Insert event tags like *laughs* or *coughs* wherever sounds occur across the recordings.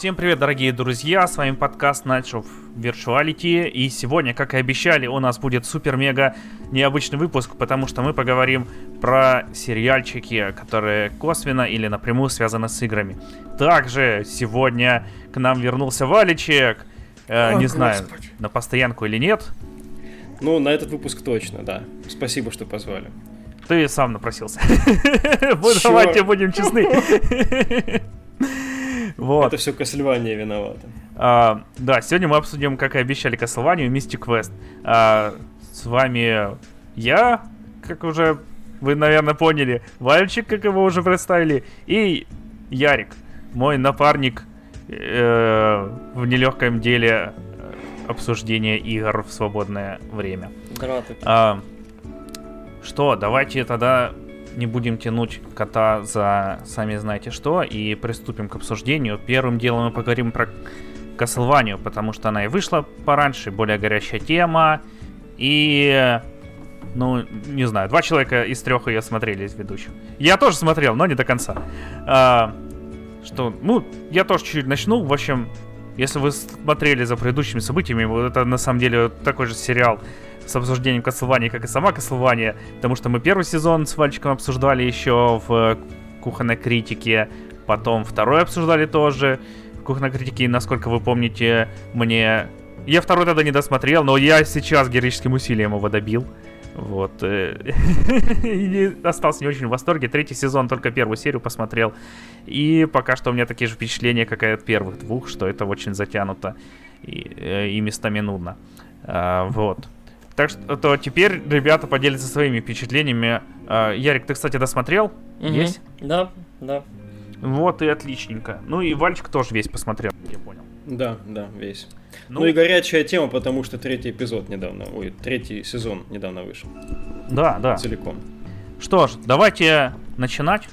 Всем привет, дорогие друзья, с вами подкаст Night of Virtuality, и сегодня, как и обещали, у нас будет супер-мега необычный выпуск, потому что мы поговорим про сериальчики, которые косвенно или напрямую связаны с играми. Также сегодня к нам вернулся Валичек, э, О, не знаю, Господи. на постоянку или нет, Ну, на этот выпуск точно, да. Спасибо, что позвали. ты сам напросился. *laughs* Давайте будем честны. *laughs* Вот. Это все Castlevania виновато. А, да, сегодня мы обсудим, как и обещали, Castlevania Mystic Quest. А, с вами я, как уже вы, наверное, поняли, Вальчик, как его уже представили, и Ярик, мой напарник э, в нелегком деле э, обсуждения игр в свободное время. Да, так. А, что, давайте тогда не будем тянуть кота за сами знаете что и приступим к обсуждению. Первым делом мы поговорим про Castlevania, потому что она и вышла пораньше, более горячая тема. И, ну, не знаю, два человека из трех ее смотрели из ведущих. Я тоже смотрел, но не до конца. А, что, ну, я тоже чуть-чуть начну. В общем, если вы смотрели за предыдущими событиями, вот это на самом деле такой же сериал с обсуждением Castlevania, как и сама Castlevania, потому что мы первый сезон с Вальчиком обсуждали еще в э, кухонной критике, потом второй обсуждали тоже в кухонной критике, насколько вы помните, мне... Я второй тогда не досмотрел, но я сейчас героическим усилием его добил. Вот. э, *laughs* И остался не очень в восторге. Третий сезон только первую серию посмотрел. И пока что у меня такие же впечатления, как и от первых двух, что это очень затянуто и, э, и местами нудно. А, вот. Так что то теперь ребята поделятся своими впечатлениями. А, Ярик, ты, кстати, досмотрел? Мгм. Есть? Да, да. Вот и отличненько. Ну и Вальчик тоже весь посмотрел, я понял. Да, да, весь. Ну, Ну, и горячая тема, потому что третий эпизод недавно, ой, третий сезон недавно вышел. да, да. Целиком. Что ж, давайте начинать.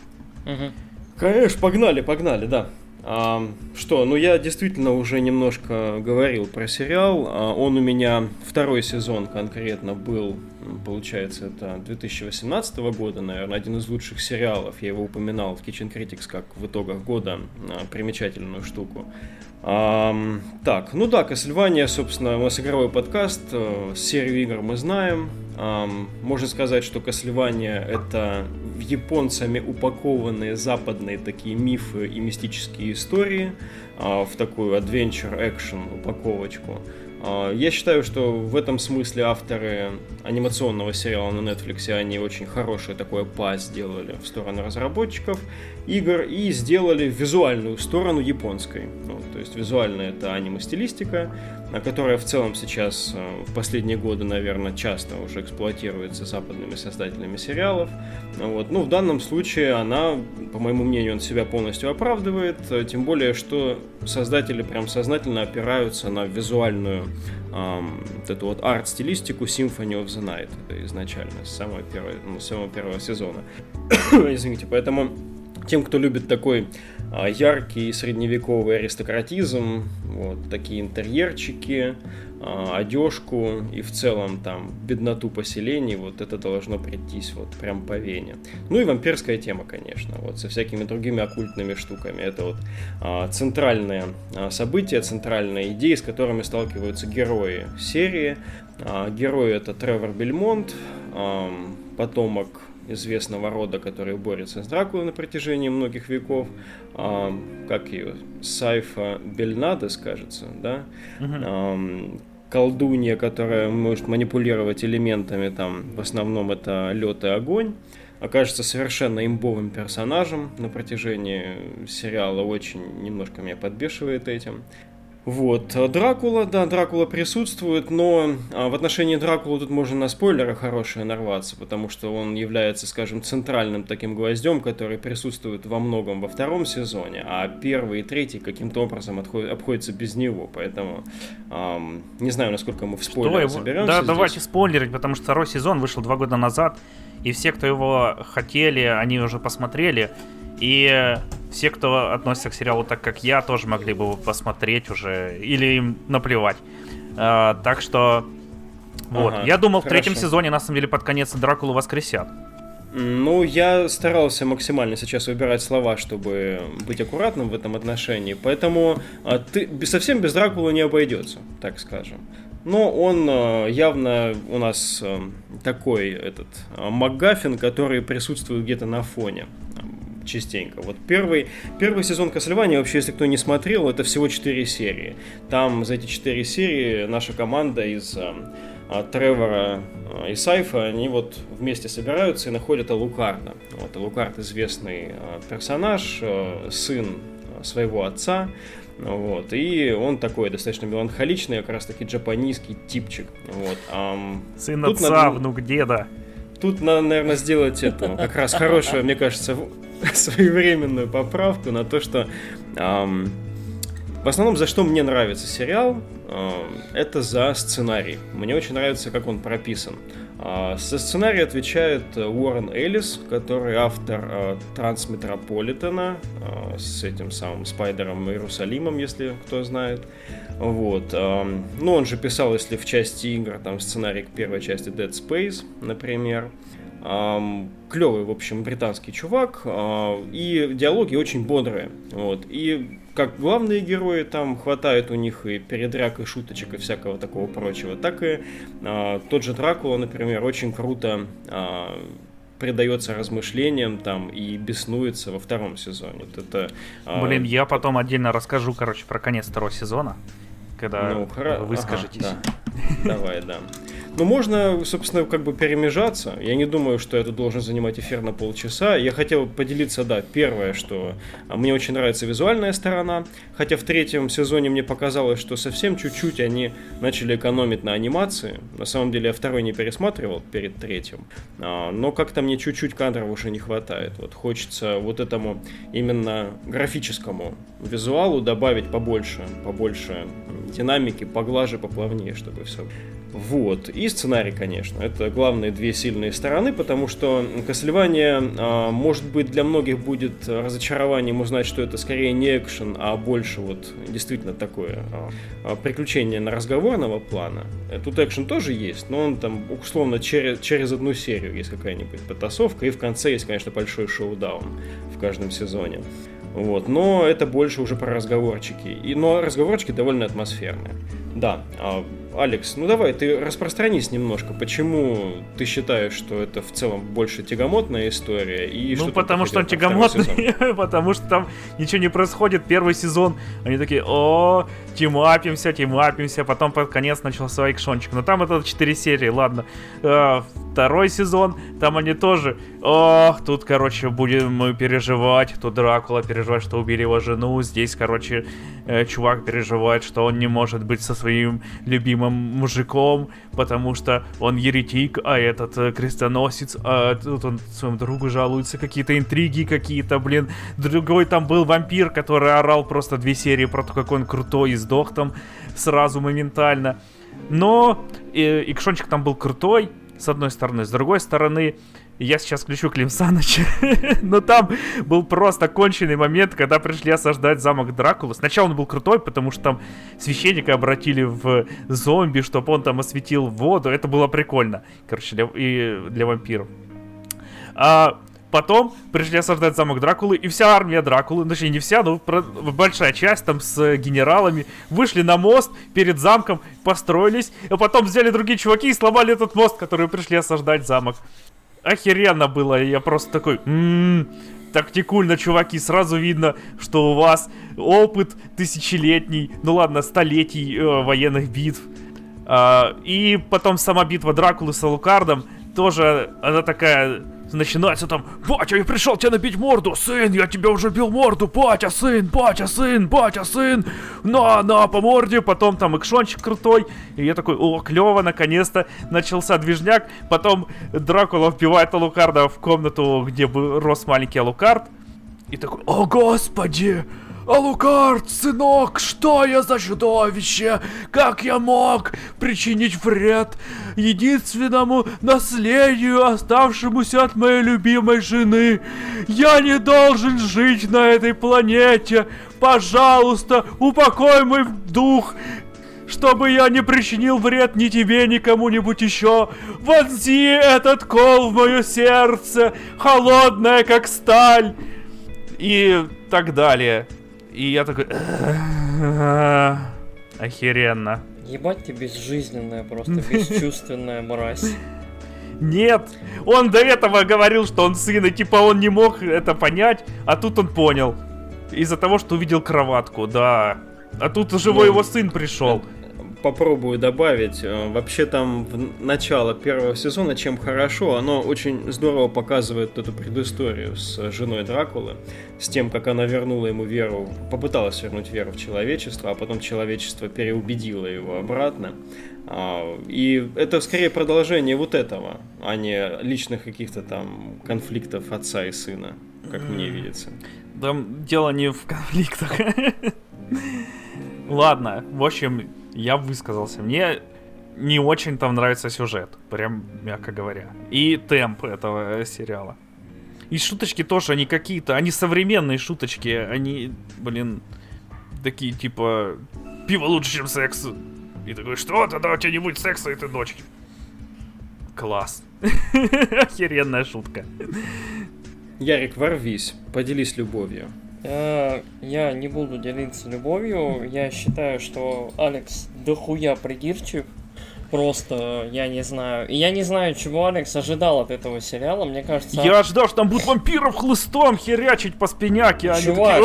Конечно, погнали, погнали, да. Что, ну я действительно уже немножко говорил про сериал. А, он у меня второй сезон конкретно был, получается, это 2018 года, наверное, один из лучших сериалов. Я его упоминал в Kitchen Critics как в итогах года а, примечательную штуку. Ам, так, ну да, Castlevania, собственно, у нас игровой подкаст, э, серию игр мы знаем. Ам, можно сказать, что Castlevania это японцами упакованные западные такие мифы и мистические истории а, в такую adventure action упаковочку. А, Я считаю, что в этом смысле авторы анимационного сериала на Netflix, они очень хорошее такое пас сделали в сторону разработчиков игр и сделали визуальную сторону японской. Ну, то есть визуально это аниме-стилистика, а, которая в целом сейчас э, в последние годы, наверное, часто уже эксплуатируется западными создателями сериалов. Вот. Ну, в данном случае она, по моему мнению, он себя полностью оправдывает, э, тем более, что создатели прям сознательно опираются на визуальную ам, вот эту вот арт-стилистику Symphony of the Night это изначально, с самого первого, ну, с самого первого сезона. *coughs* Извините, поэтому тем, кто любит такой а, яркий средневековый аристократизм, вот такие интерьерчики, а, одежку и в целом там бедноту поселений, вот это должно прийтись вот прям по вене. Ну и вампирская тема, конечно, вот со всякими другими оккультными штуками. Это вот а, центральное событие, центральная идея, с которыми сталкиваются герои серии. Герой это Тревор Бельмонт, потомок известного рода, который борется с Дракулой на протяжении многих веков. Ам, как ее? Сайфа Бельнадес, кажется, да? Ам, колдунья, которая может манипулировать элементами, там, в основном это лед и огонь, окажется совершенно имбовым персонажем на протяжении сериала, очень немножко меня подбешивает этим. Вот, а Дракула, да, Дракула присутствует, но а, в отношении Дракулы тут можно на спойлеры хорошие нарваться, потому что он является, скажем, центральным таким гвоздем, который присутствует во многом во втором сезоне, а первый и третий каким-то образом отходят- обходятся без него, поэтому ам, не знаю, насколько мы в Что спойлеры его- заберемся Да, здесь. давайте спойлерить, потому что второй сезон вышел два года назад, и все, кто его хотели, они уже посмотрели. И все, кто относится к сериалу так, как я, тоже могли бы его посмотреть уже, или им наплевать. А, так что, вот. Ага, я думал, в третьем хорошо. сезоне, на самом деле, под конец Дракулу воскресят. Ну, я старался максимально сейчас выбирать слова, чтобы быть аккуратным в этом отношении, поэтому а, ты совсем без Дракулы не обойдется, так скажем. Но он а, явно у нас а, такой этот а, МакГаффин, который присутствует где-то на фоне частенько. Вот первый, первый сезон Castlevania, вообще, если кто не смотрел, это всего 4 серии. Там за эти 4 серии наша команда из а, Тревора а, и Сайфа, они вот вместе собираются и находят Алукарда. Вот, Алукард известный персонаж, сын своего отца, вот, и он такой достаточно меланхоличный, как раз таки джапанийский типчик. Вот, ам, Сын отца, надо, внук деда. Тут надо, наверное, сделать это, как раз хорошую, мне кажется, *laughs* своевременную поправку на то, что ам, в основном, за что мне нравится сериал, э, это за сценарий. Мне очень нравится, как он прописан. А, сценарий отвечает э, Уоррен Эллис, который автор э, Трансметрополитена с этим самым Спайдером Иерусалимом, если кто знает. Вот. Ну, он же писал, если в части игр, там сценарий к первой части Dead Space, например. Клевый, в общем, британский чувак. И диалоги очень бодрые. Вот. И как главные герои там хватает у них и передряг, и шуточек, и всякого такого прочего, так и а, тот же Дракула, например, очень круто а, предается размышлениям там и беснуется во втором сезоне. Вот это, а... Блин, я потом отдельно расскажу, короче, про конец второго сезона, когда ну, хра... вы скажетесь. Ага, да. Давай, да. Ну, можно, собственно, как бы перемежаться. Я не думаю, что это должен занимать эфир на полчаса. Я хотел поделиться, да, первое, что а, мне очень нравится визуальная сторона. Хотя в третьем сезоне мне показалось, что совсем чуть-чуть они начали экономить на анимации. На самом деле я второй не пересматривал перед третьим. А, но как-то мне чуть-чуть кадров уже не хватает. Вот хочется вот этому именно графическому визуалу добавить побольше, побольше динамики, поглаже, поплавнее, чтобы все вот. И сценарий, конечно. Это главные две сильные стороны, потому что Castlevania, а, может быть, для многих будет разочарованием узнать, что это скорее не экшен, а больше вот действительно такое а, а, приключение на разговорного плана. Тут экшен тоже есть, но он там условно через, через одну серию есть какая-нибудь потасовка, и в конце есть, конечно, большой шоу-даун в каждом сезоне. Вот, но это больше уже про разговорчики. И, но разговорчики довольно атмосферные. Да, Алекс, ну давай, ты распространись немножко. Почему ты считаешь, что это в целом больше тягомотная история? И ну, что потому что он тягомотный, *laughs* потому что там ничего не происходит. Первый сезон, они такие, о, тимапимся, тимапимся. Потом под конец начался экшончик. Но там это 4 серии, ладно. А, второй сезон, там они тоже, ох, тут, короче, будем мы переживать. Тут Дракула переживает, что убили его жену. Здесь, короче, э, чувак переживает, что он не может быть со своим любимым мужиком, потому что он еретик, а этот э, крестоносец, а тут он своему другу жалуется, какие-то интриги какие-то, блин. Другой там был вампир, который орал просто две серии про то, как он крутой и сдох там сразу моментально. Но э, Икшончик там был крутой, с одной стороны. С другой стороны, я сейчас включу Клим Саныч, *laughs* но там был просто конченый момент, когда пришли осаждать замок Дракулы. Сначала он был крутой, потому что там священника обратили в зомби, чтобы он там осветил воду. Это было прикольно, короче, для, и для вампиров. А потом пришли осаждать замок Дракулы, и вся армия Дракулы, ну, точнее не вся, но большая часть там с генералами, вышли на мост перед замком, построились, а потом взяли другие чуваки и сломали этот мост, которые пришли осаждать замок охеренно было. Я просто такой, м-м, тактикульно, чуваки, сразу видно, что у вас опыт тысячелетний, ну ладно, столетий э, военных битв. А, и потом сама битва Дракулы с Алукардом, тоже она такая начинается там, батя, я пришел тебе набить морду, сын, я тебе уже бил морду, батя, сын, батя, сын, батя, сын, на, на, по морде, потом там экшончик крутой, и я такой, о, клево, наконец-то! Начался движняк, потом Дракула вбивает Алукарда в комнату, где рос маленький Алукард, и такой, о, господи, Алукард, сынок, что я за чудовище? Как я мог причинить вред единственному наследию, оставшемуся от моей любимой жены? Я не должен жить на этой планете. Пожалуйста, упокой мой дух. чтобы я не причинил вред ни тебе, ни кому-нибудь еще. Вонзи этот кол в мое сердце, холодное, как сталь. И так далее. И я такой... Охеренно. Ебать ты безжизненная, просто бесчувственная мразь. Нет, он до этого говорил, что он сын, и типа он не мог это понять, а тут он понял. Из-за того, что увидел кроватку, да. А тут живой ну, его сын пришел попробую добавить. Э, вообще там в начало первого сезона, чем хорошо, оно очень здорово показывает эту предысторию с женой Дракулы, с тем, как она вернула ему веру, попыталась вернуть веру в человечество, а потом человечество переубедило его обратно. А, и это скорее продолжение вот этого, а не личных каких-то там конфликтов отца и сына, как мне видится. Там дело не в конфликтах. *laughs* Ладно, в общем, я высказался. Мне не очень там нравится сюжет, прям мягко говоря. И темп этого сериала. И шуточки тоже, они какие-то, они современные шуточки, они, блин, такие типа, пиво лучше, чем секс. И такой, что, тогда у тебя не будет секса этой ночью. Класс. *laughs* Охеренная шутка. Ярик, ворвись, поделись любовью. Э, я не буду делиться любовью. Я считаю, что Алекс дохуя придирчив. Просто, я не знаю. И я не знаю, чего Алекс ожидал от этого сериала. Мне кажется... Я ожидал, что там будут вампиров хлыстом херячить по спиняке. А чувак,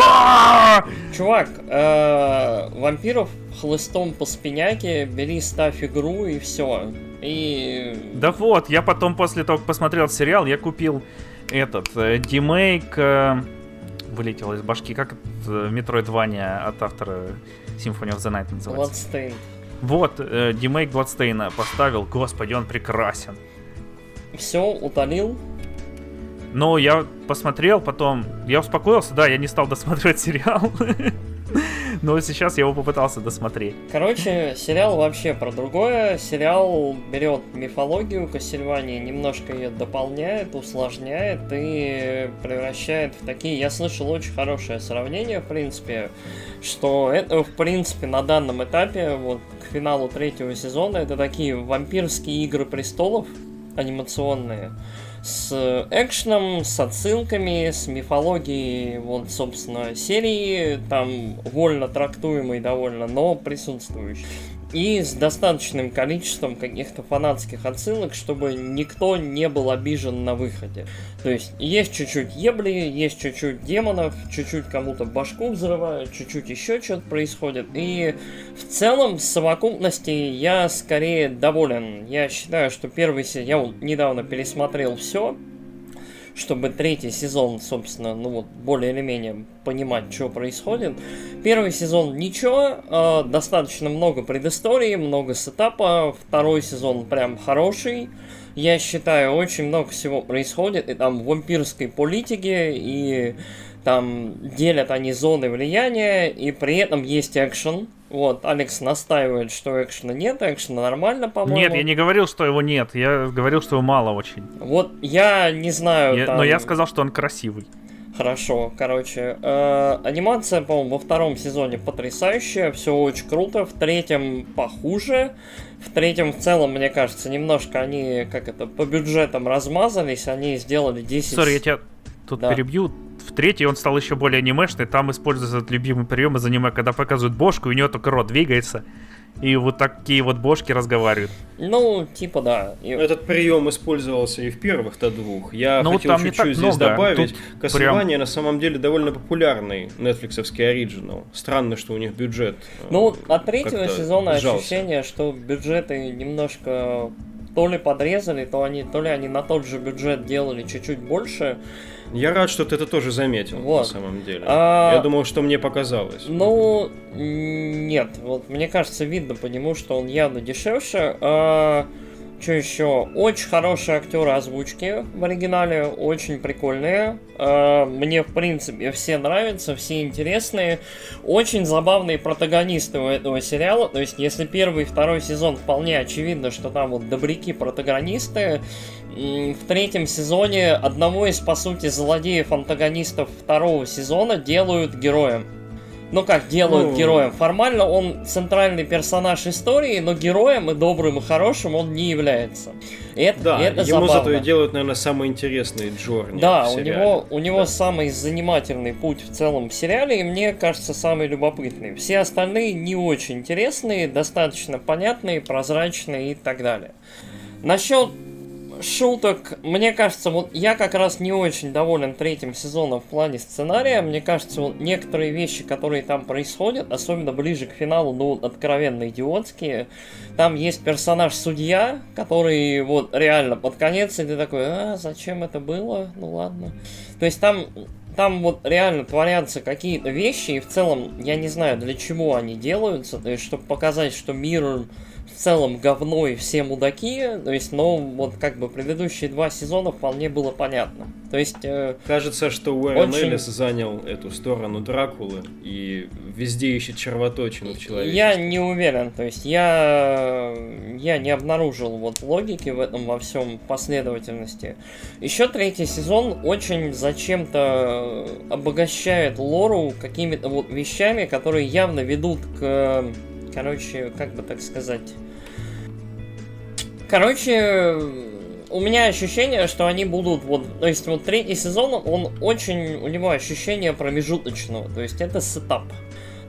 такие... чувак, э, вампиров хлыстом по спиняке, бери, ставь игру и все. И... Да вот, я потом после того, как посмотрел сериал, я купил этот, э, демейк... Э, вылетело из башки. Как Metroidvania от автора Symphony of the Night называется? Bloodstain. Вот, э, демейк Bloodstain'a поставил. Господи, он прекрасен. Все, утолил. Но я посмотрел потом, я успокоился, да, я не стал досматривать *laughs* сериал. *laughs* Но сейчас я его попытался досмотреть. Короче, сериал вообще про другое. Сериал берет мифологию Кассельвании, немножко ее дополняет, усложняет и превращает в такие... Я слышал очень хорошее сравнение, в принципе, что это, в принципе, на данном этапе, вот к финалу третьего сезона, это такие вампирские игры престолов анимационные с экшеном, с отсылками, с мифологией, вот, собственно, серии, там вольно трактуемой довольно, но присутствующей и с достаточным количеством каких-то фанатских отсылок, чтобы никто не был обижен на выходе. То есть есть чуть-чуть ебли, есть чуть-чуть демонов, чуть-чуть кому-то башку взрывают, чуть-чуть еще что-то происходит. И в целом, в совокупности, я скорее доволен. Я считаю, что первый сезон... Я недавно пересмотрел все, чтобы третий сезон, собственно, ну вот, более или менее понимать, что происходит. Первый сезон ничего, э, достаточно много предыстории, много сетапа. Второй сезон прям хороший. Я считаю, очень много всего происходит, и там вампирской политики, и там делят они зоны влияния, и при этом есть экшен. Вот, Алекс настаивает, что экшена нет, экшена нормально, по-моему. Нет, я не говорил, что его нет, я говорил, что его мало очень. Вот, я не знаю. Я, там... Но я сказал, что он красивый. Хорошо, короче, э, анимация, по-моему, во втором сезоне потрясающая, все очень круто, в третьем похуже, в третьем в целом, мне кажется, немножко они, как это, по бюджетам размазались, они сделали 10... Сори, я тебя тут да. перебью, в третьей он стал еще более анимешный. Там используется этот любимый прием из аниме, когда показывают бошку, и у него только рот двигается. И вот такие вот бошки разговаривают. Ну, типа да. И... Этот прием использовался и в первых-то двух. Я ну, хотел чуть-чуть здесь много. добавить. Castlevania прям... на самом деле довольно популярный нетфликсовский оригинал. Странно, что у них бюджет. Ну, э, от третьего сезона сжался. ощущение, что бюджеты немножко то ли подрезали, то они, то ли они на тот же бюджет делали чуть-чуть больше. Я рад, что ты это тоже заметил, вот. на самом деле. А... Я думал, что мне показалось. Ну, нет. Вот мне кажется, видно по нему, что он явно дешевше. А... Что еще? Очень хорошие актеры озвучки в оригинале, очень прикольные. А, мне, в принципе, все нравятся, все интересные. Очень забавные протагонисты у этого сериала. То есть, если первый и второй сезон вполне очевидно, что там вот добряки протагонисты, в третьем сезоне одного из, по сути, злодеев-антагонистов второго сезона делают героем. Ну как делают Ну. героем. Формально он центральный персонаж истории, но героем и добрым и хорошим он не является. И это, Да, и это ему забавно. зато и делают, наверное, самые интересные Джорни. Да, у него, у него Да. самый занимательный путь в целом в сериале, и мне кажется, самый любопытный. Все остальные не очень интересные, достаточно понятные, прозрачные и так далее. Насчет шуток, мне кажется, вот я как раз не очень доволен третьим сезоном в плане сценария. Мне кажется, вот некоторые вещи, которые там происходят, особенно ближе к финалу, ну, откровенно идиотские. Там есть персонаж-судья, который вот реально под конец, и ты такой, а, зачем это было? Ну ладно. То есть там, там вот реально творятся какие-то вещи, и в целом я не знаю, для чего они делаются, то есть чтобы показать, что мир в целом говно и все мудаки, то есть, но вот как бы предыдущие два сезона вполне было понятно. То есть, э, Кажется, что Уэрон Очень- Эллис занял эту сторону Дракулы и везде ищет червоточину в человеке. я не уверен, то есть я, я не обнаружил вот логики в этом во всем последовательности. Еще третий сезон очень зачем-то обогащает лору какими-то вот вещами, которые явно ведут к, короче, как бы так сказать, Короче, у меня ощущение, что они будут вот, то есть вот третий сезон, он очень, у него ощущение промежуточного, то есть это сетап.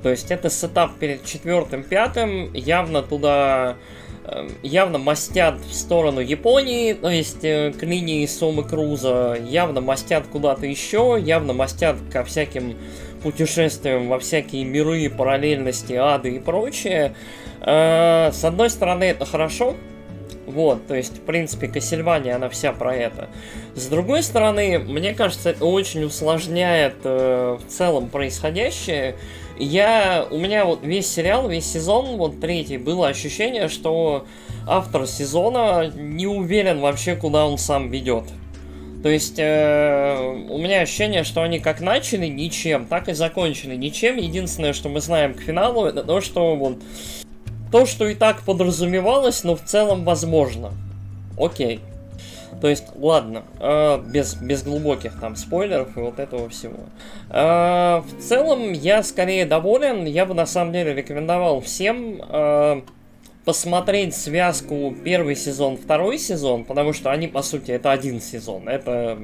То есть это сетап перед четвертым, пятым, явно туда э, явно мастят в сторону Японии, то есть э, к линии Сомы Круза, явно мастят куда-то еще, явно мастят ко всяким путешествиям во всякие миры, параллельности, ады и прочее. Э, С одной стороны, это хорошо, вот, то есть, в принципе, Кассельвания, она вся про это. С другой стороны, мне кажется, это очень усложняет э, в целом происходящее. Я, у меня вот весь сериал, весь сезон, вот третий, было ощущение, что автор сезона не уверен вообще, куда он сам ведет. То есть э, у меня ощущение, что они как начали ничем, так и закончили ничем. Единственное, что мы знаем к финалу, это то, что вот то, что и так подразумевалось, но в целом возможно. Окей. То есть, ладно, э, без, без глубоких там спойлеров и вот этого всего. Э, в целом, я скорее доволен. Я бы на самом деле рекомендовал всем э, посмотреть связку первый сезон, второй сезон, потому что они, по сути, это один сезон. Это,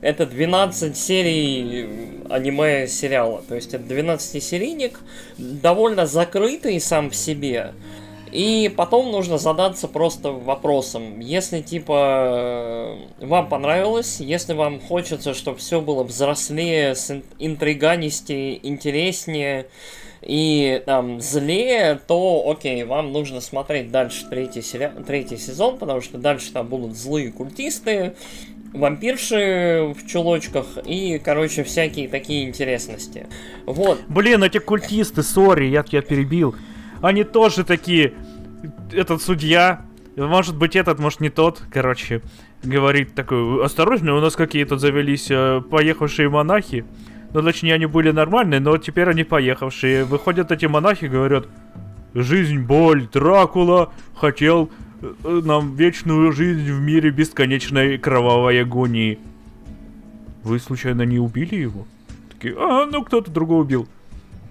это 12 серий аниме сериала. То есть это 12-серийник, довольно закрытый сам в себе. И потом нужно задаться просто вопросом, если типа э, вам понравилось, если вам хочется, чтобы все было взрослее, с ин- интриганистее, интереснее и там злее, то окей, вам нужно смотреть дальше третий, сериал, третий сезон, потому что дальше там будут злые культисты, вампирши в чулочках и, короче, всякие такие интересности. Вот, Блин, эти культисты, сори, я тебя перебил. Они тоже такие. Этот судья, может быть этот, может не тот, короче, говорит такой, осторожно, у нас какие-то завелись э, поехавшие монахи. Ну, точнее, они были нормальные, но теперь они поехавшие. Выходят эти монахи, говорят, жизнь, боль, Дракула хотел э, нам вечную жизнь в мире бесконечной кровавой агонии. Вы случайно не убили его? Такие, а, ну кто-то другой убил.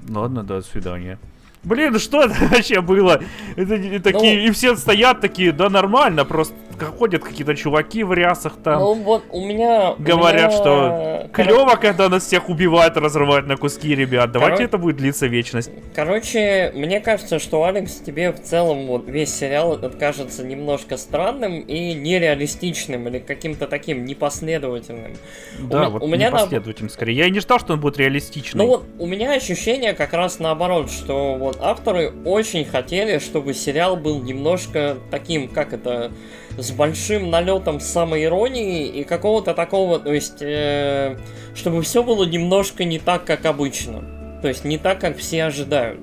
Ладно, до свидания. Блин, что это *laughs* вообще было? Это такие, Ну- и все стоят такие, да нормально, просто ходят какие-то чуваки в рясах там. ну вот у меня... у Говорят, меня, что кор- клево, когда нас всех убивают, разрывают на куски, ребят. Давайте это будет длиться вечность. Короче, мне кажется, что Алекс тебе в целом вот весь сериал этот кажется немножко странным и нереалистичным или каким-то таким непоследовательным. Да, ме- вот у меня на- непоследовательным скорее. Я и не ждал, что он будет реалистичный. Ну вот у меня ощущение как раз наоборот, что вот авторы очень хотели, чтобы сериал был немножко таким, как это, с большим налетом самоиронии и какого-то такого, то есть, э, чтобы все было немножко не так, как обычно. То есть не так, как все ожидают.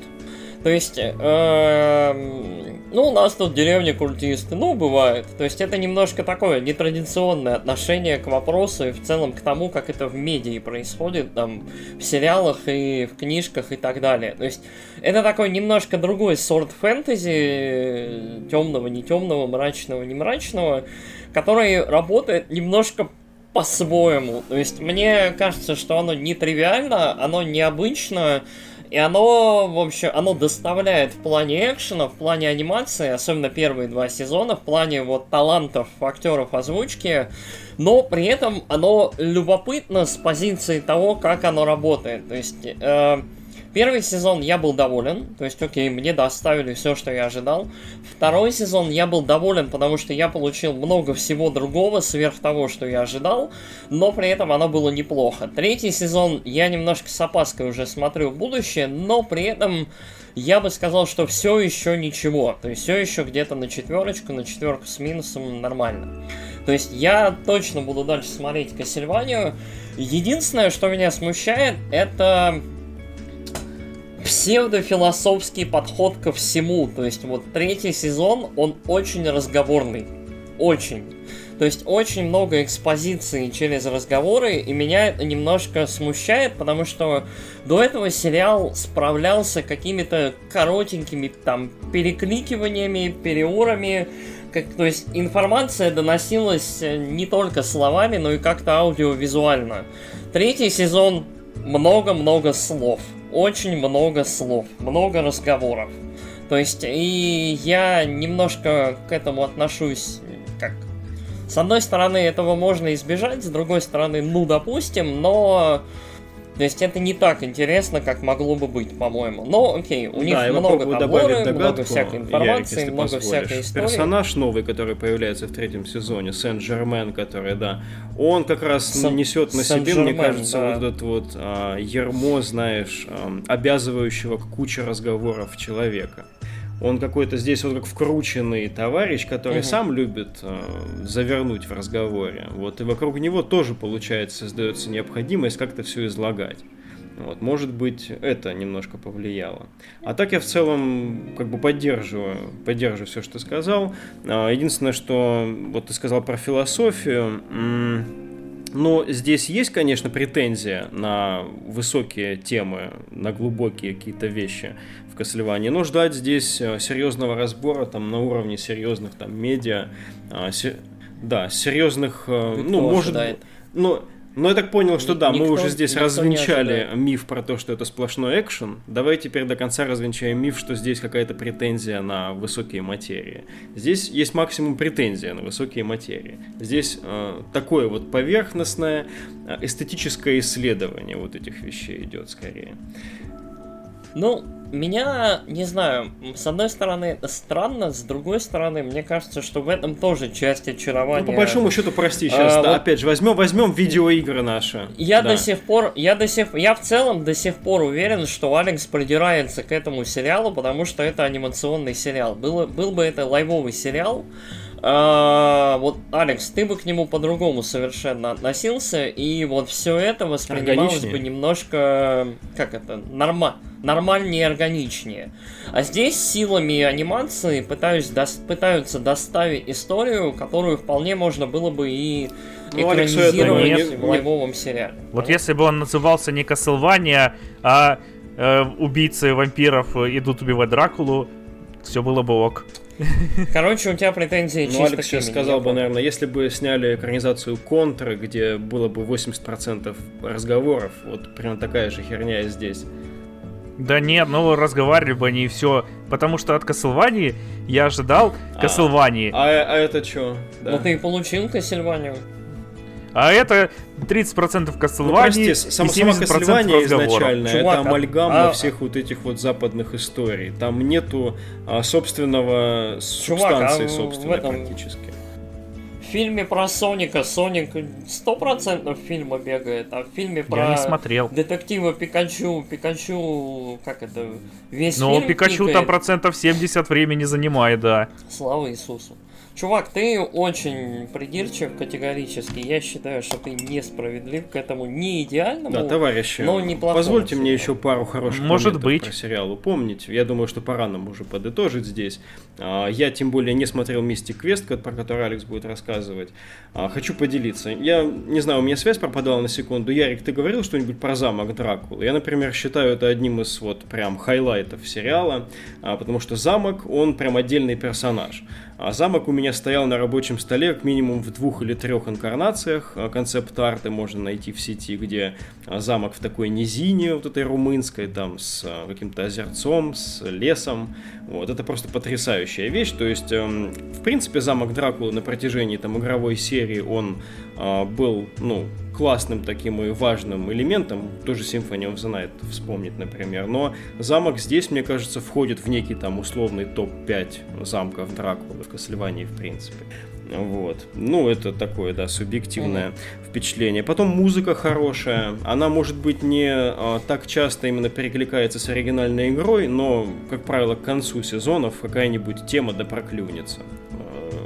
То есть, эм, ну, у нас тут деревня культисты, ну, бывает. То есть это немножко такое нетрадиционное отношение к вопросу и в целом к тому, как это в медиа происходит, там, в сериалах и в книжках и так далее. То есть это такой немножко другой сорт фэнтези, темного, не темного, мрачного, не мрачного, который работает немножко по-своему. То есть мне кажется, что оно не тривиально, оно необычно, И оно, в общем, оно доставляет в плане экшена, в плане анимации, особенно первые два сезона, в плане вот талантов актеров озвучки, но при этом оно любопытно с позиции того, как оно работает. То есть... Э, Первый сезон я был доволен, то есть, окей, мне доставили все, что я ожидал. Второй сезон я был доволен, потому что я получил много всего другого сверх того, что я ожидал, но при этом оно было неплохо. Третий сезон я немножко с опаской уже смотрю в будущее, но при этом я бы сказал, что все еще ничего. То есть все еще где-то на четверочку, на четверку с минусом нормально. То есть я точно буду дальше смотреть Кассельванию. Единственное, что меня смущает, это псевдофилософский подход ко всему. То есть вот третий сезон, он очень разговорный. Очень. То есть очень много экспозиции через разговоры, и меня это немножко смущает, потому что до этого сериал справлялся какими-то коротенькими там перекликиваниями, переорами, как, то есть информация доносилась э, не только словами, но и как-то аудиовизуально. Третий сезон много-много слов очень много слов, много разговоров. То есть, и я немножко к этому отношусь как... С одной стороны, этого можно избежать, с другой стороны, ну, допустим, но то есть это не так интересно, как могло бы быть, по-моему. Но окей, у них да, много таборы, много всякой информации, Ярик, много позволишь. всякой истории. Персонаж новый, который появляется в третьем сезоне, Сен-Жермен, который, да, он как раз Сен- несет на себе, мне кажется, да. вот этот вот а, ермо, знаешь, а, обязывающего к куче разговоров человека. Он какой-то здесь вот как вкрученный товарищ, который угу. сам любит э, завернуть в разговоре. Вот и вокруг него тоже, получается, создается необходимость как-то все излагать. Вот, может быть, это немножко повлияло. А так я в целом как бы поддерживаю, поддерживаю все, что ты сказал. А, единственное, что вот ты сказал про философию. Но здесь есть, конечно, претензия на высокие темы, на глубокие какие-то вещи в Castlevania, но ждать здесь э, серьезного разбора там на уровне серьезных там медиа, а, се, да, серьезных, э, ну, может, ну, но я так понял, что да, никто, мы уже здесь развенчали миф про то, что это сплошной экшен. Давай теперь до конца развенчаем миф, что здесь какая-то претензия на высокие материи. Здесь есть максимум претензия на высокие материи. Здесь э, такое вот поверхностное э, эстетическое исследование вот этих вещей идет скорее. Ну, меня, не знаю, с одной стороны это странно, с другой стороны, мне кажется, что в этом тоже часть очарования. Ну, по большому счету, прости, сейчас, а, да, вот... опять же, возьмем, возьмем видеоигры наши. Я да. до сих пор, я до сих, я в целом до сих пор уверен, что Алекс придирается к этому сериалу, потому что это анимационный сериал. Было, был бы это лайвовый сериал, а, вот, Алекс, ты бы к нему по-другому совершенно относился, и вот все это воспринималось бы немножко, как это, норма, нормальнее и органичнее. А здесь силами анимации пытаюсь до, пытаются доставить историю, которую вполне можно было бы и ну, экранизировать Алексу, в лайвовом сериале. Вот если бы он назывался не Castlevania, а э, убийцы вампиров идут убивать Дракулу, все было бы ок. Короче, у тебя претензии чисто Ну, Алекс сейчас сказал бы, наверное, если бы сняли экранизацию Контра, где было бы 80% разговоров, вот прям такая же херня и здесь. Да нет, ну разговаривали бы они и все. Потому что от Кассельвании я ожидал. А, а, а это что? Да. Ну ты и получил Кассельванию. А это 30% Castlevania ну, прости, сам, и 70% сама изначально Чувак, это амальгама а... всех вот этих вот западных историй. Там нету а, собственного Чувак, а субстанции а собственной этом... практически. В фильме про Соника Соник 100% фильма бегает, а в фильме про Я не смотрел. детектива Пикачу, Пикачу, как это, весь Но фильм Пикачу пикает. там процентов 70 времени занимает, да. Слава Иисусу. Чувак, ты очень придирчив категорически. Я считаю, что ты несправедлив к этому не идеальному, да, товарищи, но неплохому. Позвольте сериалу. мне еще пару хороших Может быть. про сериал упомнить. Я думаю, что пора нам уже подытожить здесь. А, я тем более не смотрел Mythic Quest, про который Алекс будет рассказывать. А, хочу поделиться. Я не знаю, у меня связь пропадала на секунду. Ярик, ты говорил что-нибудь про замок Дракулы? Я, например, считаю это одним из вот прям хайлайтов сериала, а, потому что замок, он прям отдельный персонаж. А замок у меня стоял на рабочем столе как минимум в двух или трех инкарнациях. А, концепт-арты можно найти в сети, где а, замок в такой низине, вот этой румынской, там с каким-то озерцом, с лесом. Вот, это просто потрясающая вещь. То есть, эм, в принципе, замок Дракулы на протяжении там игровой серии, он был, ну, классным таким и важным элементом, тоже Symphony of the Night вспомнить, например. Но замок здесь, мне кажется, входит в некий там условный топ-5 замков Дракулы в Castlevania, в принципе. Вот. Ну, это такое, да, субъективное mm-hmm. впечатление. Потом музыка хорошая. Она, может быть, не а, так часто именно перекликается с оригинальной игрой, но, как правило, к концу сезонов какая-нибудь тема да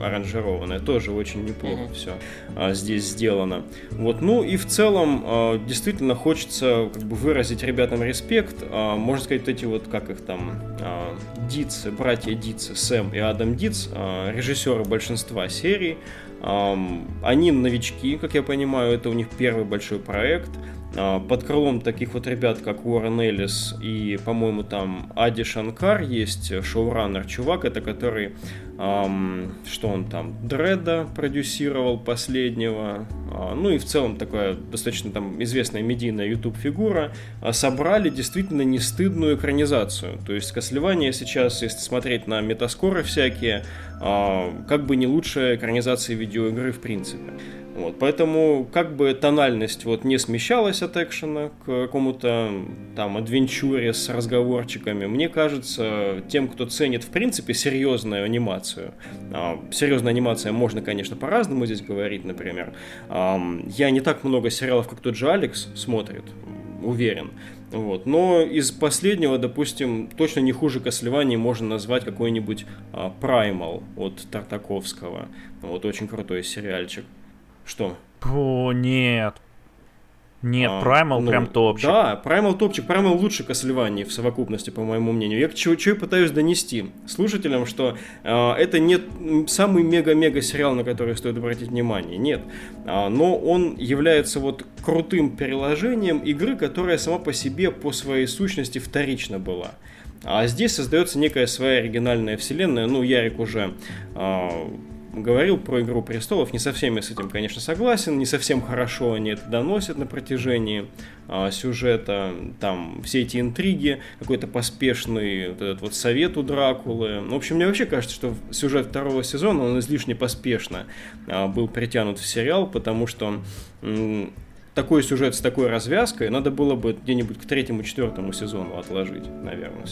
аранжированная, тоже очень неплохо mm-hmm. все а, здесь сделано. Вот, ну и в целом а, действительно хочется как бы выразить ребятам респект. А, можно сказать, эти вот, как их там, а, Дитсы, братья Дитсы, Сэм и Адам Дитс, а, режиссеры большинства серий, а, они новички, как я понимаю, это у них первый большой проект. А, под крылом таких вот ребят, как Уоррен Эллис и, по-моему, там Ади Шанкар есть, шоураннер, чувак, это который, эм, что он там, Дредда продюсировал последнего, э, ну и в целом такая достаточно там известная медийная YouTube-фигура, э, собрали действительно не стыдную экранизацию. То есть Кослевание сейчас, если смотреть на метаскоры всякие, э, как бы не лучшая экранизация видеоигры в принципе. Вот, поэтому как бы тональность вот не смещалась от экшена к какому-то там адвенчуре с разговорчиками, мне кажется, тем, кто ценит в принципе серьезную анимацию, а, серьезная анимация можно, конечно, по-разному здесь говорить, например. А, я не так много сериалов, как тот же Алекс смотрит, уверен. Вот. Но из последнего, допустим, точно не хуже Кослевания можно назвать какой-нибудь а, Primal от Тартаковского. Вот очень крутой сериальчик. Что? О, нет. Нет, а, Primal ну, прям топчик. Да, Primal топчик. Primal лучше Castlevania в совокупности, по моему мнению. Я чего, чего пытаюсь донести слушателям, что э, это не самый мега-мега сериал, на который стоит обратить внимание. Нет. А, но он является вот крутым переложением игры, которая сама по себе по своей сущности вторично была. А здесь создается некая своя оригинальная вселенная. Ну, Ярик уже э, говорил про «Игру престолов». Не совсем я с этим, конечно, согласен. Не совсем хорошо они это доносят на протяжении а, сюжета. Там все эти интриги, какой-то поспешный вот этот вот совет у Дракулы. В общем, мне вообще кажется, что сюжет второго сезона, он излишне поспешно а, был притянут в сериал, потому что такой сюжет с такой развязкой надо было бы где-нибудь к третьему, четвертому сезону отложить, наверное.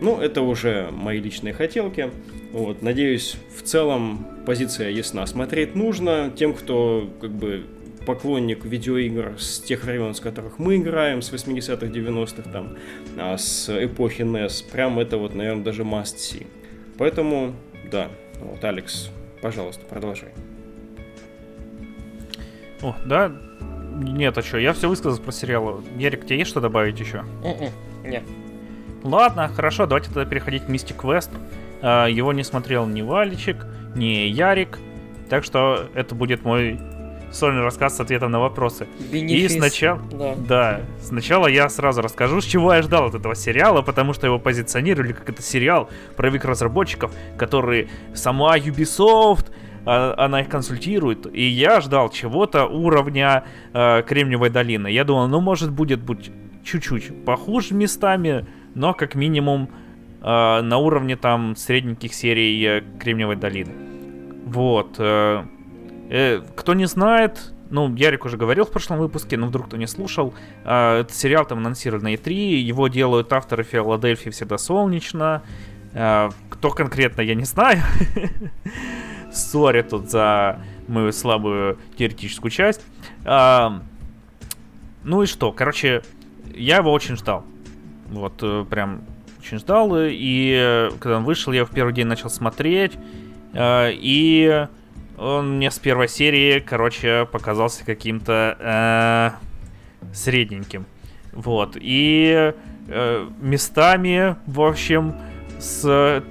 Ну, это уже мои личные хотелки. Вот, надеюсь, в целом позиция ясна. Смотреть нужно тем, кто как бы поклонник видеоигр с тех времен, с которых мы играем, с 80-х, 90-х, там, а с эпохи NES. Прям это вот, наверное, даже must see. Поэтому, да, вот, Алекс, пожалуйста, продолжай. О, да, нет, а что, я все высказал про сериал. Ярик, тебе есть что добавить еще? М-м, нет. Ладно, хорошо, давайте тогда переходить к Mystic Quest. А, его не смотрел ни Валичик, ни Ярик, так что это будет мой сольный рассказ с ответом на вопросы. Бенефис. И сначала, да. да, сначала я сразу расскажу, с чего я ждал от этого сериала, потому что его позиционировали как это сериал про век разработчиков, которые сама Ubisoft она их консультирует, и я ждал чего-то уровня э, Кремниевой долины. Я думал, ну, может, будет быть чуть-чуть похуже местами, но как минимум э, на уровне там средненьких серий э, Кремниевой долины. Вот. Э, э, кто не знает, ну, Ярик уже говорил в прошлом выпуске, но вдруг кто не слушал, э, этот сериал там анонсировали на E3, его делают авторы Филадельфии всегда солнечно. Э, кто конкретно, я не знаю. *laughs* Сори тут за мою слабую теоретическую часть. А, ну и что, короче, я его очень ждал. Вот, э, прям очень ждал. И э, когда он вышел, я в первый день начал смотреть. Э, и он мне с первой серии, короче, показался каким-то э, средненьким. Вот. И э, местами, в общем, с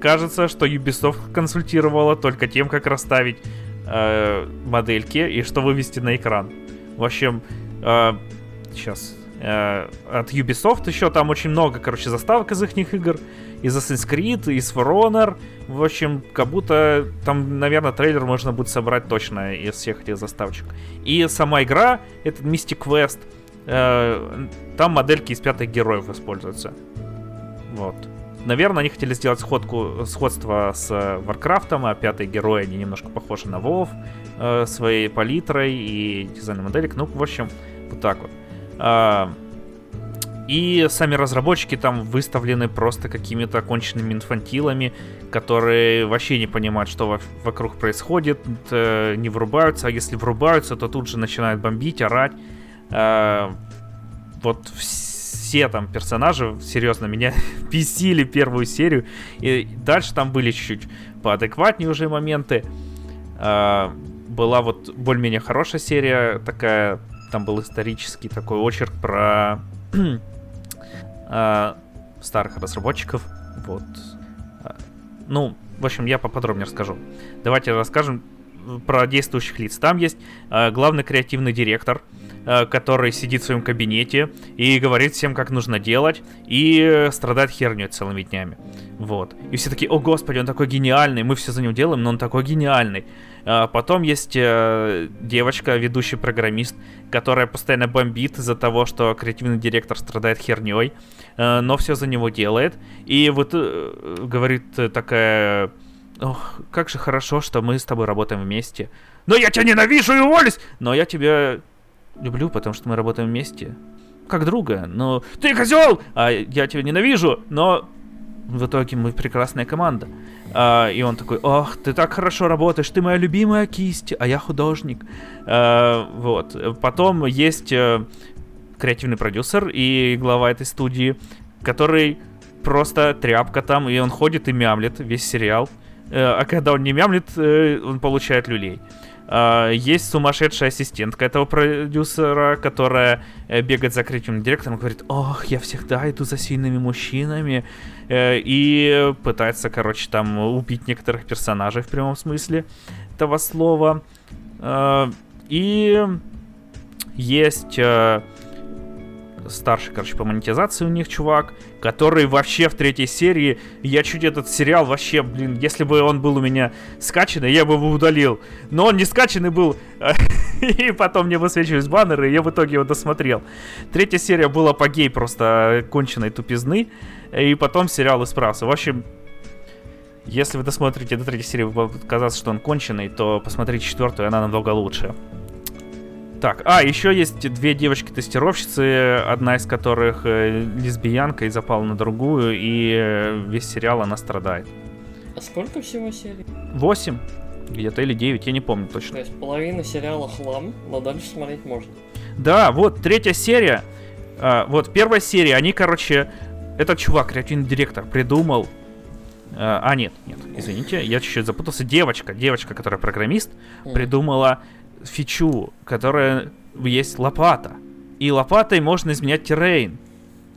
кажется, что Ubisoft консультировала только тем, как расставить э, модельки и что вывести на экран. В общем, э, сейчас э, от Ubisoft еще, там очень много, короче, заставок из их игр, из Assassin's Creed, из For Honor, в общем, как будто там, наверное, трейлер можно будет собрать точно из всех этих заставочек. И сама игра, этот Mythic Quest, э, там модельки из пятых героев используются. Вот. Наверное, они хотели сделать сходку, сходство с Варкрафтом, а пятые герои, они немножко похожи на Вов э, своей палитрой и дизайном моделек. Ну, в общем, вот так вот. А, и сами разработчики там выставлены просто какими-то конченными инфантилами, которые вообще не понимают, что вокруг происходит, э, не врубаются, а если врубаются, то тут же начинают бомбить, орать. А, вот все там персонажи, серьезно, меня *laughs* бесили первую серию. И дальше там были чуть-чуть поадекватнее уже моменты. А, была вот более-менее хорошая серия, такая там был исторический такой очерк про э, *clears throat* старых разработчиков. Вот. А, ну, в общем, я поподробнее расскажу. Давайте расскажем про действующих лиц. Там есть э, главный креативный директор, э, который сидит в своем кабинете и говорит всем, как нужно делать, и страдает херней целыми днями. Вот. И все такие, о господи, он такой гениальный, мы все за него делаем, но он такой гениальный. А потом есть э, девочка, ведущий программист, которая постоянно бомбит из-за того, что креативный директор страдает херней, э, но все за него делает. И вот э, говорит такая... Ох, как же хорошо, что мы с тобой работаем вместе. Но я тебя ненавижу и уволюсь! Но я тебя люблю, потому что мы работаем вместе. Как друга. Но ты козел! А я тебя ненавижу, но в итоге мы прекрасная команда. А, и он такой, ох, ты так хорошо работаешь, ты моя любимая кисть, а я художник. А, вот. Потом есть а, креативный продюсер и глава этой студии, который просто тряпка там, и он ходит и мямлет весь сериал. А когда он не мямлет, э, он получает люлей. Uh, есть сумасшедшая ассистентка этого продюсера, которая э, бегает за креативным директором и говорит, ох, я всегда иду за сильными мужчинами, э, и пытается, короче, там убить некоторых персонажей в прямом смысле этого слова. И есть старший, короче, по монетизации у них чувак, который вообще в третьей серии, я чуть этот сериал вообще, блин, если бы он был у меня скачанный, я бы его удалил. Но он не скачанный был, *laughs* и потом мне высвечивались баннеры, и я в итоге его досмотрел. Третья серия была по гей просто конченной тупизны, и потом сериал исправился. В общем, если вы досмотрите до третьей серии, вы казаться, что он конченый, то посмотрите четвертую, она намного лучше. Так, а, еще есть две девочки-тестировщицы, одна из которых э, лесбиянка и запала на другую, и э, весь сериал она страдает. А сколько всего серий? Восемь где-то или девять, я не помню точно. То есть половина сериала хлам, но дальше смотреть можно. Да, вот третья серия. А, вот первая серия, они, короче, этот чувак, креативный директор, придумал. А, а нет, нет, извините, я чуть-чуть запутался. Девочка, девочка, которая программист, mm. придумала фичу, которая есть лопата. И лопатой можно изменять террейн.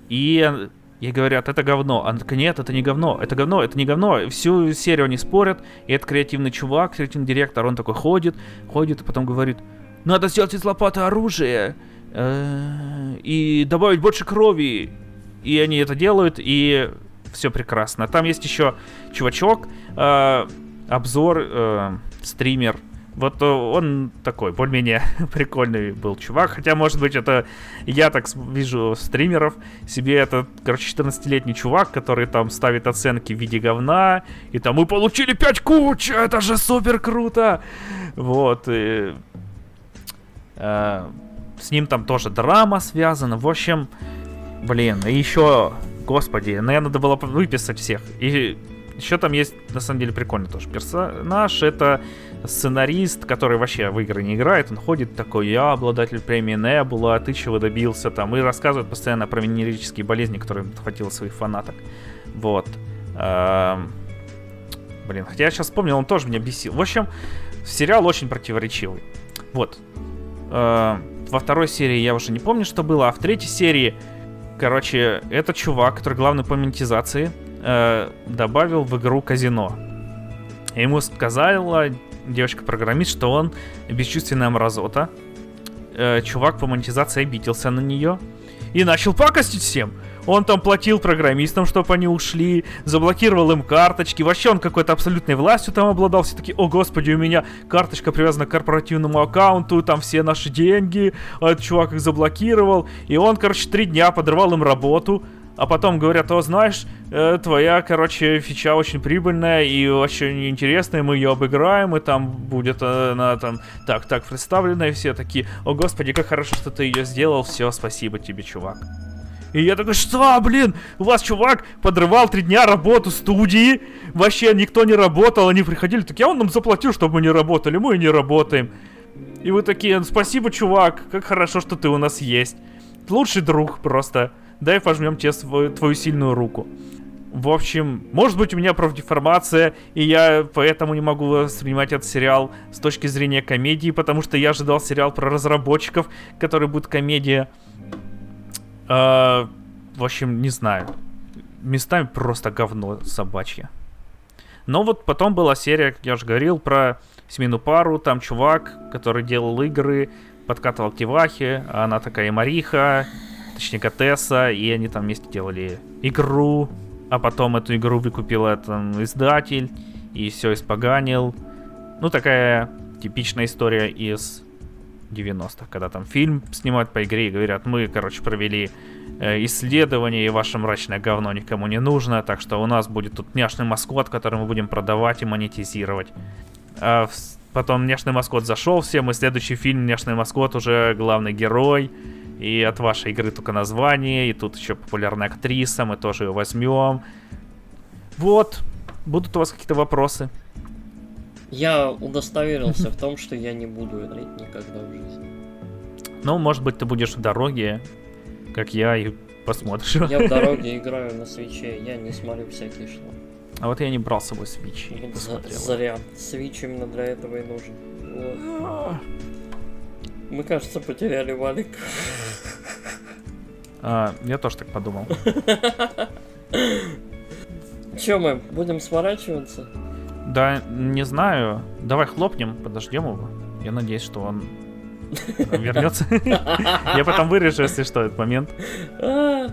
И ей говорят, это говно. Она такая, нет, это не говно, это говно, это не говно. Всю серию они спорят, и это креативный чувак, креативный директор, он такой ходит, ходит, и потом говорит, надо сделать из лопаты оружие, э, и добавить больше крови. И они это делают, и все прекрасно. Там есть еще чувачок, э, обзор, э, стример, вот э, он такой, более-менее *laughs* прикольный был чувак. Хотя, может быть, это я так вижу стримеров. Себе это, короче, 14-летний чувак, который там ставит оценки в виде говна. И там мы получили 5 куч! Это же супер круто! Вот. И, э, с ним там тоже драма связана. В общем, блин, и еще, господи, наверное, надо было выписать всех. И еще там есть, на самом деле, прикольный тоже персонаж. Это сценарист, который вообще в игры не играет. Он ходит такой, я обладатель премии Небула, а ты чего добился там. И рассказывает постоянно про венерические болезни, которые хватило своих фанаток. Вот. Эм... Блин, хотя я сейчас вспомнил, он тоже меня бесил. В общем, сериал очень противоречивый. Вот. Э, во второй серии я уже не помню, что было, а в третьей серии, короче, это чувак, который главный по монетизации, э, добавил в игру казино. Ему сказала девочка-программист, что он бесчувственная мразота. Э, чувак по монетизации обиделся на нее. и начал пакостить всем. Он там платил программистам, чтобы они ушли, заблокировал им карточки. Вообще он какой-то абсолютной властью там обладал. Все таки о господи, у меня карточка привязана к корпоративному аккаунту, там все наши деньги. А этот чувак их заблокировал. И он, короче, три дня подрывал им работу. А потом говорят, о, знаешь, э, твоя, короче, фича очень прибыльная и очень интересная, мы ее обыграем, и там будет она там так, так представлена, и все такие, о, господи, как хорошо, что ты ее сделал, все, спасибо тебе, чувак. И я такой, что, блин, у вас чувак подрывал три дня работу студии, вообще никто не работал, они приходили, так я он нам заплатил, чтобы мы не работали, мы и не работаем. И вы такие, спасибо, чувак, как хорошо, что ты у нас есть. Лучший друг просто. Дай пожмем тебе свою, твою сильную руку. В общем, может быть у меня профдеформация, и я поэтому не могу воспринимать этот сериал с точки зрения комедии, потому что я ожидал сериал про разработчиков, который будет комедия. А, в общем, не знаю. Местами просто говно собачье. Но вот потом была серия, как я уже говорил, про семейную пару. Там чувак, который делал игры, подкатывал к Тивахе, а она такая Мариха, точнее Катесса, и они там вместе делали игру, а потом эту игру выкупил этот издатель, и все испоганил. Ну, такая типичная история из 90-х, когда там фильм снимают по игре и говорят, мы, короче, провели э, исследование, и ваше мрачное говно никому не нужно, так что у нас будет тут няшный маскот, который мы будем продавать и монетизировать. А в... потом няшный маскот зашел всем, и следующий фильм няшный маскот уже главный герой, и от вашей игры только название, и тут еще популярная актриса, мы тоже ее возьмем. Вот, будут у вас какие-то вопросы? Я удостоверился в том, что я не буду играть никогда в жизни. Ну, может быть, ты будешь в дороге, как я, и посмотришь. Я в *laughs* дороге играю на свече, я не смотрю всякие что. А вот я не брал с собой свечи. Вот зря. Свич именно для этого и нужен. Вот. Мы, кажется, потеряли Валик. А, я тоже так подумал. Че мы, будем сворачиваться? Да, не знаю. Давай хлопнем, подождем его. Я надеюсь, что он вернется. *laughs* Я потом вырежу, если что, этот момент. А,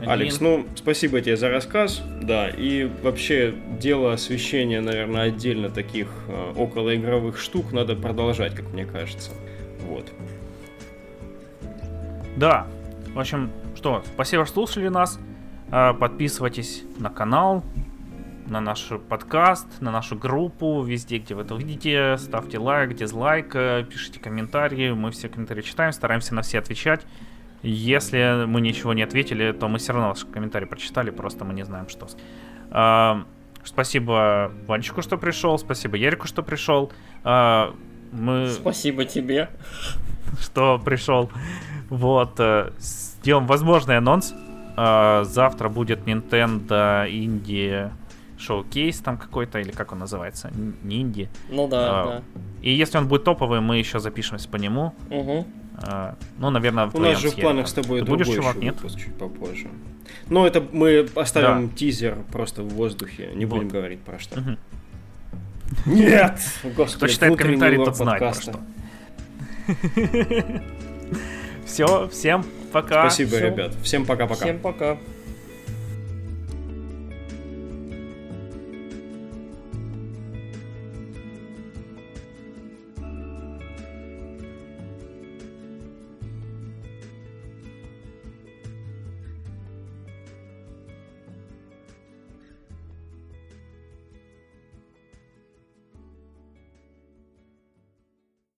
окей. Алекс, ну, спасибо тебе за рассказ, да, и вообще дело освещения, наверное, отдельно таких э, околоигровых штук надо продолжать, как мне кажется, вот. Да, в общем, что, спасибо, что слушали нас. А, Подписывайтесь на канал, на наш подкаст, на нашу группу, везде, где вы это увидите. Ставьте лайк, дизлайк, э, пишите комментарии. Мы все комментарии читаем, стараемся на все отвечать. Если мы ничего не ответили, то мы все равно ваши комментарии прочитали, просто мы не знаем, что. А, Спасибо Ванчику, что пришел, спасибо Ярику, что пришел. А, Мы Спасибо тебе. что пришел. Вот, э, сделаем возможный анонс. Э, Завтра будет Nintendo Indie Showcase там какой-то, или как он называется? Н- Не Indie. Ну да, А, И если он будет топовый, мы еще запишемся по нему. да. Угу. Э, Ну, наверное, У нас же в планах с тобой Ты другой будешь, чувак, еще нет? выпуск чуть попозже. Но это мы оставим тизер просто в воздухе, не Вот. будем говорить про что. Мгм. Нет! Господи, Кто читает комментарии, тот знает про подкаста. что. *laughs* Все, всем пока. Спасибо, Всё. ребят. Всем пока-пока. Всем пока.